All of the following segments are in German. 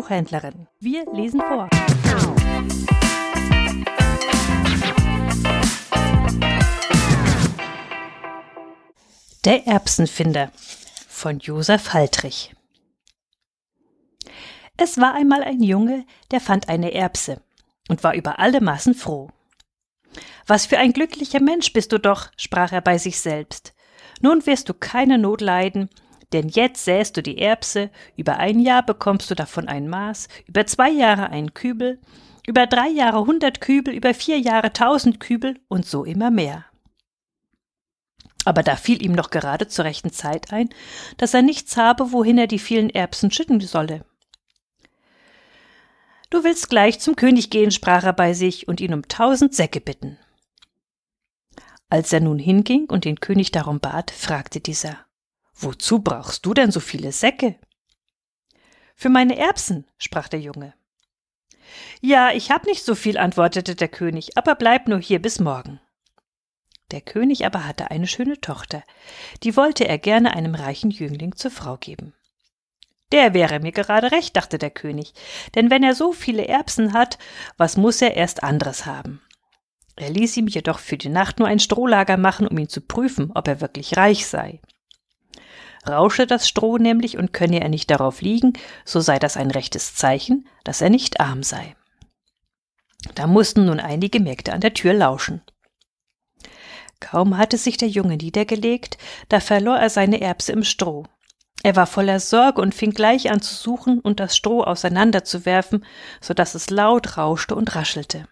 Buchhändlerin. Wir lesen vor. Der Erbsenfinder von Josef Haltrich. Es war einmal ein Junge, der fand eine Erbse und war über alle Maßen froh. Was für ein glücklicher Mensch bist du doch, sprach er bei sich selbst. Nun wirst du keine Not leiden, denn jetzt säst du die Erbse, über ein Jahr bekommst du davon ein Maß, über zwei Jahre einen Kübel, über drei Jahre hundert Kübel, über vier Jahre tausend Kübel und so immer mehr. Aber da fiel ihm noch gerade zur rechten Zeit ein, dass er nichts habe, wohin er die vielen Erbsen schütten solle. Du willst gleich zum König gehen, sprach er bei sich, und ihn um tausend Säcke bitten. Als er nun hinging und den König darum bat, fragte dieser Wozu brauchst du denn so viele Säcke? Für meine Erbsen, sprach der Junge. Ja, ich hab nicht so viel, antwortete der König, aber bleib nur hier bis morgen. Der König aber hatte eine schöne Tochter, die wollte er gerne einem reichen Jüngling zur Frau geben. Der wäre mir gerade recht, dachte der König, denn wenn er so viele Erbsen hat, was muss er erst anderes haben? Er ließ ihm jedoch für die Nacht nur ein Strohlager machen, um ihn zu prüfen, ob er wirklich reich sei. Rausche das Stroh nämlich und könne er nicht darauf liegen, so sei das ein rechtes Zeichen, dass er nicht arm sei. Da mussten nun einige Mägde an der Tür lauschen. Kaum hatte sich der Junge niedergelegt, da verlor er seine Erbse im Stroh. Er war voller Sorge und fing gleich an zu suchen und das Stroh auseinanderzuwerfen, so dass es laut rauschte und raschelte.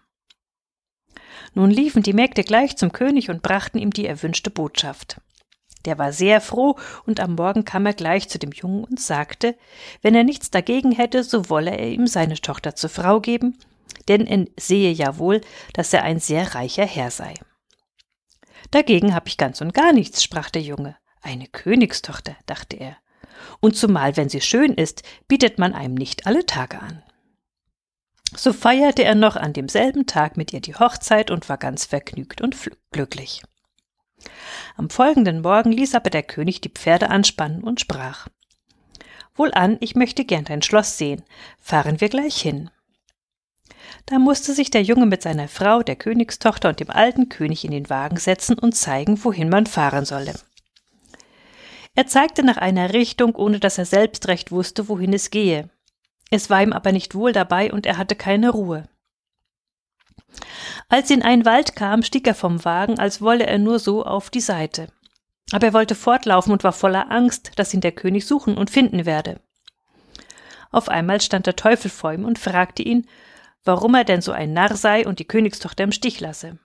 Nun liefen die Mägde gleich zum König und brachten ihm die erwünschte Botschaft. Der war sehr froh, und am Morgen kam er gleich zu dem Jungen und sagte, wenn er nichts dagegen hätte, so wolle er ihm seine Tochter zur Frau geben, denn er sehe ja wohl, dass er ein sehr reicher Herr sei. Dagegen hab ich ganz und gar nichts, sprach der Junge. Eine Königstochter, dachte er. Und zumal, wenn sie schön ist, bietet man einem nicht alle Tage an. So feierte er noch an demselben Tag mit ihr die Hochzeit und war ganz vergnügt und glücklich. Am folgenden Morgen ließ aber der König die Pferde anspannen und sprach Wohlan, ich möchte gern dein Schloss sehen, fahren wir gleich hin. Da musste sich der Junge mit seiner Frau, der Königstochter und dem alten König in den Wagen setzen und zeigen, wohin man fahren solle. Er zeigte nach einer Richtung, ohne dass er selbst recht wusste, wohin es gehe. Es war ihm aber nicht wohl dabei und er hatte keine Ruhe. Als sie in einen Wald kam, stieg er vom Wagen, als wolle er nur so auf die Seite. Aber er wollte fortlaufen und war voller Angst, dass ihn der König suchen und finden werde. Auf einmal stand der Teufel vor ihm und fragte ihn, warum er denn so ein Narr sei und die Königstochter im Stich lasse.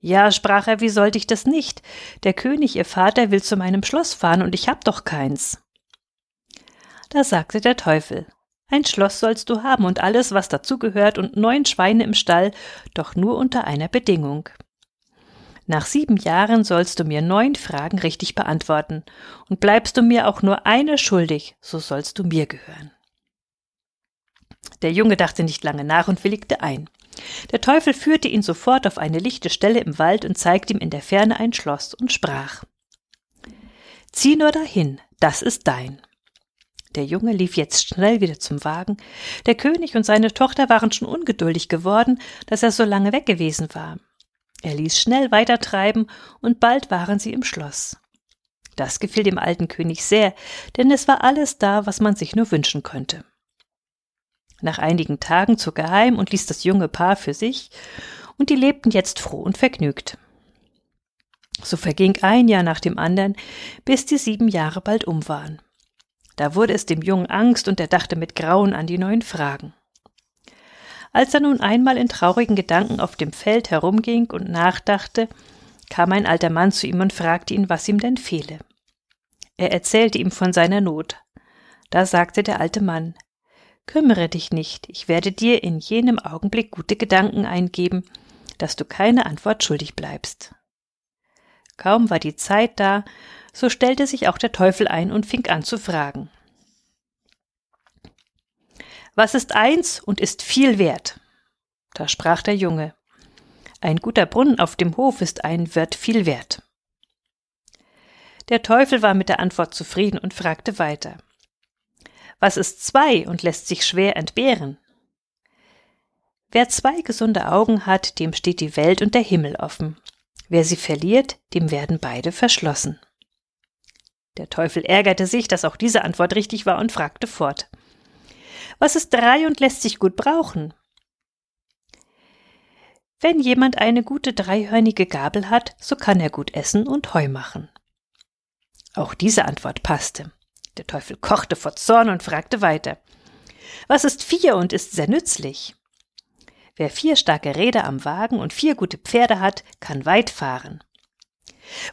Ja, sprach er, wie sollte ich das nicht? Der König, ihr Vater, will zu meinem Schloss fahren und ich hab doch keins. Da sagte der Teufel, ein Schloss sollst du haben und alles, was dazugehört, und neun Schweine im Stall, doch nur unter einer Bedingung. Nach sieben Jahren sollst du mir neun Fragen richtig beantworten, und bleibst du mir auch nur eine schuldig, so sollst du mir gehören. Der Junge dachte nicht lange nach und willigte ein. Der Teufel führte ihn sofort auf eine lichte Stelle im Wald und zeigte ihm in der Ferne ein Schloss und sprach Zieh nur dahin, das ist dein. Der Junge lief jetzt schnell wieder zum Wagen. Der König und seine Tochter waren schon ungeduldig geworden, dass er so lange weg gewesen war. Er ließ schnell weitertreiben, und bald waren sie im Schloss. Das gefiel dem alten König sehr, denn es war alles da, was man sich nur wünschen könnte. Nach einigen Tagen zog er heim und ließ das junge Paar für sich, und die lebten jetzt froh und vergnügt. So verging ein Jahr nach dem anderen, bis die sieben Jahre bald um waren. Da wurde es dem Jungen Angst und er dachte mit Grauen an die neuen Fragen. Als er nun einmal in traurigen Gedanken auf dem Feld herumging und nachdachte, kam ein alter Mann zu ihm und fragte ihn, was ihm denn fehle. Er erzählte ihm von seiner Not. Da sagte der alte Mann, Kümmere dich nicht, ich werde dir in jenem Augenblick gute Gedanken eingeben, dass du keine Antwort schuldig bleibst. Kaum war die Zeit da, so stellte sich auch der Teufel ein und fing an zu fragen. Was ist eins und ist viel wert? Da sprach der Junge. Ein guter Brunnen auf dem Hof ist ein Wirt viel wert. Der Teufel war mit der Antwort zufrieden und fragte weiter. Was ist zwei und lässt sich schwer entbehren? Wer zwei gesunde Augen hat, dem steht die Welt und der Himmel offen. Wer sie verliert, dem werden beide verschlossen. Der Teufel ärgerte sich, dass auch diese Antwort richtig war und fragte fort. Was ist drei und lässt sich gut brauchen? Wenn jemand eine gute dreihörnige Gabel hat, so kann er gut essen und Heu machen. Auch diese Antwort passte. Der Teufel kochte vor Zorn und fragte weiter. Was ist vier und ist sehr nützlich? Wer vier starke Räder am Wagen und vier gute Pferde hat, kann weit fahren.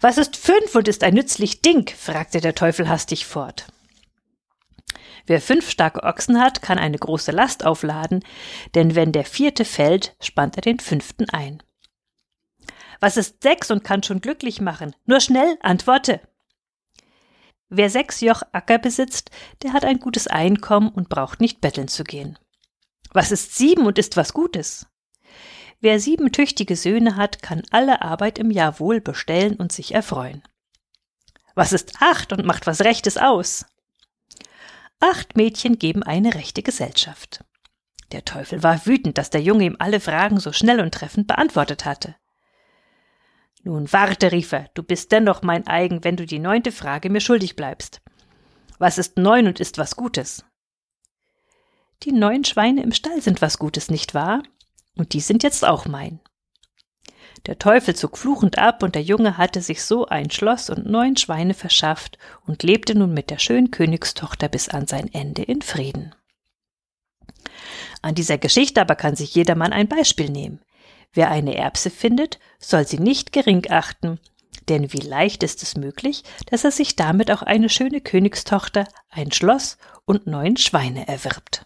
Was ist fünf und ist ein nützlich Ding? fragte der Teufel hastig fort. Wer fünf starke Ochsen hat, kann eine große Last aufladen, denn wenn der vierte fällt, spannt er den fünften ein. Was ist sechs und kann schon glücklich machen? Nur schnell, antworte. Wer sechs Joch Acker besitzt, der hat ein gutes Einkommen und braucht nicht betteln zu gehen. Was ist sieben und ist was Gutes? Wer sieben tüchtige Söhne hat, kann alle Arbeit im Jahr wohl bestellen und sich erfreuen. Was ist acht und macht was Rechtes aus? Acht Mädchen geben eine rechte Gesellschaft. Der Teufel war wütend, dass der Junge ihm alle Fragen so schnell und treffend beantwortet hatte. Nun warte, rief er, du bist dennoch mein eigen, wenn du die neunte Frage mir schuldig bleibst. Was ist neun und ist was Gutes? Die neun Schweine im Stall sind was Gutes, nicht wahr? Und die sind jetzt auch mein. Der Teufel zog fluchend ab, und der Junge hatte sich so ein Schloss und neun Schweine verschafft und lebte nun mit der schönen Königstochter bis an sein Ende in Frieden. An dieser Geschichte aber kann sich jedermann ein Beispiel nehmen. Wer eine Erbse findet, soll sie nicht gering achten, denn wie leicht ist es möglich, dass er sich damit auch eine schöne Königstochter, ein Schloss und neun Schweine erwirbt.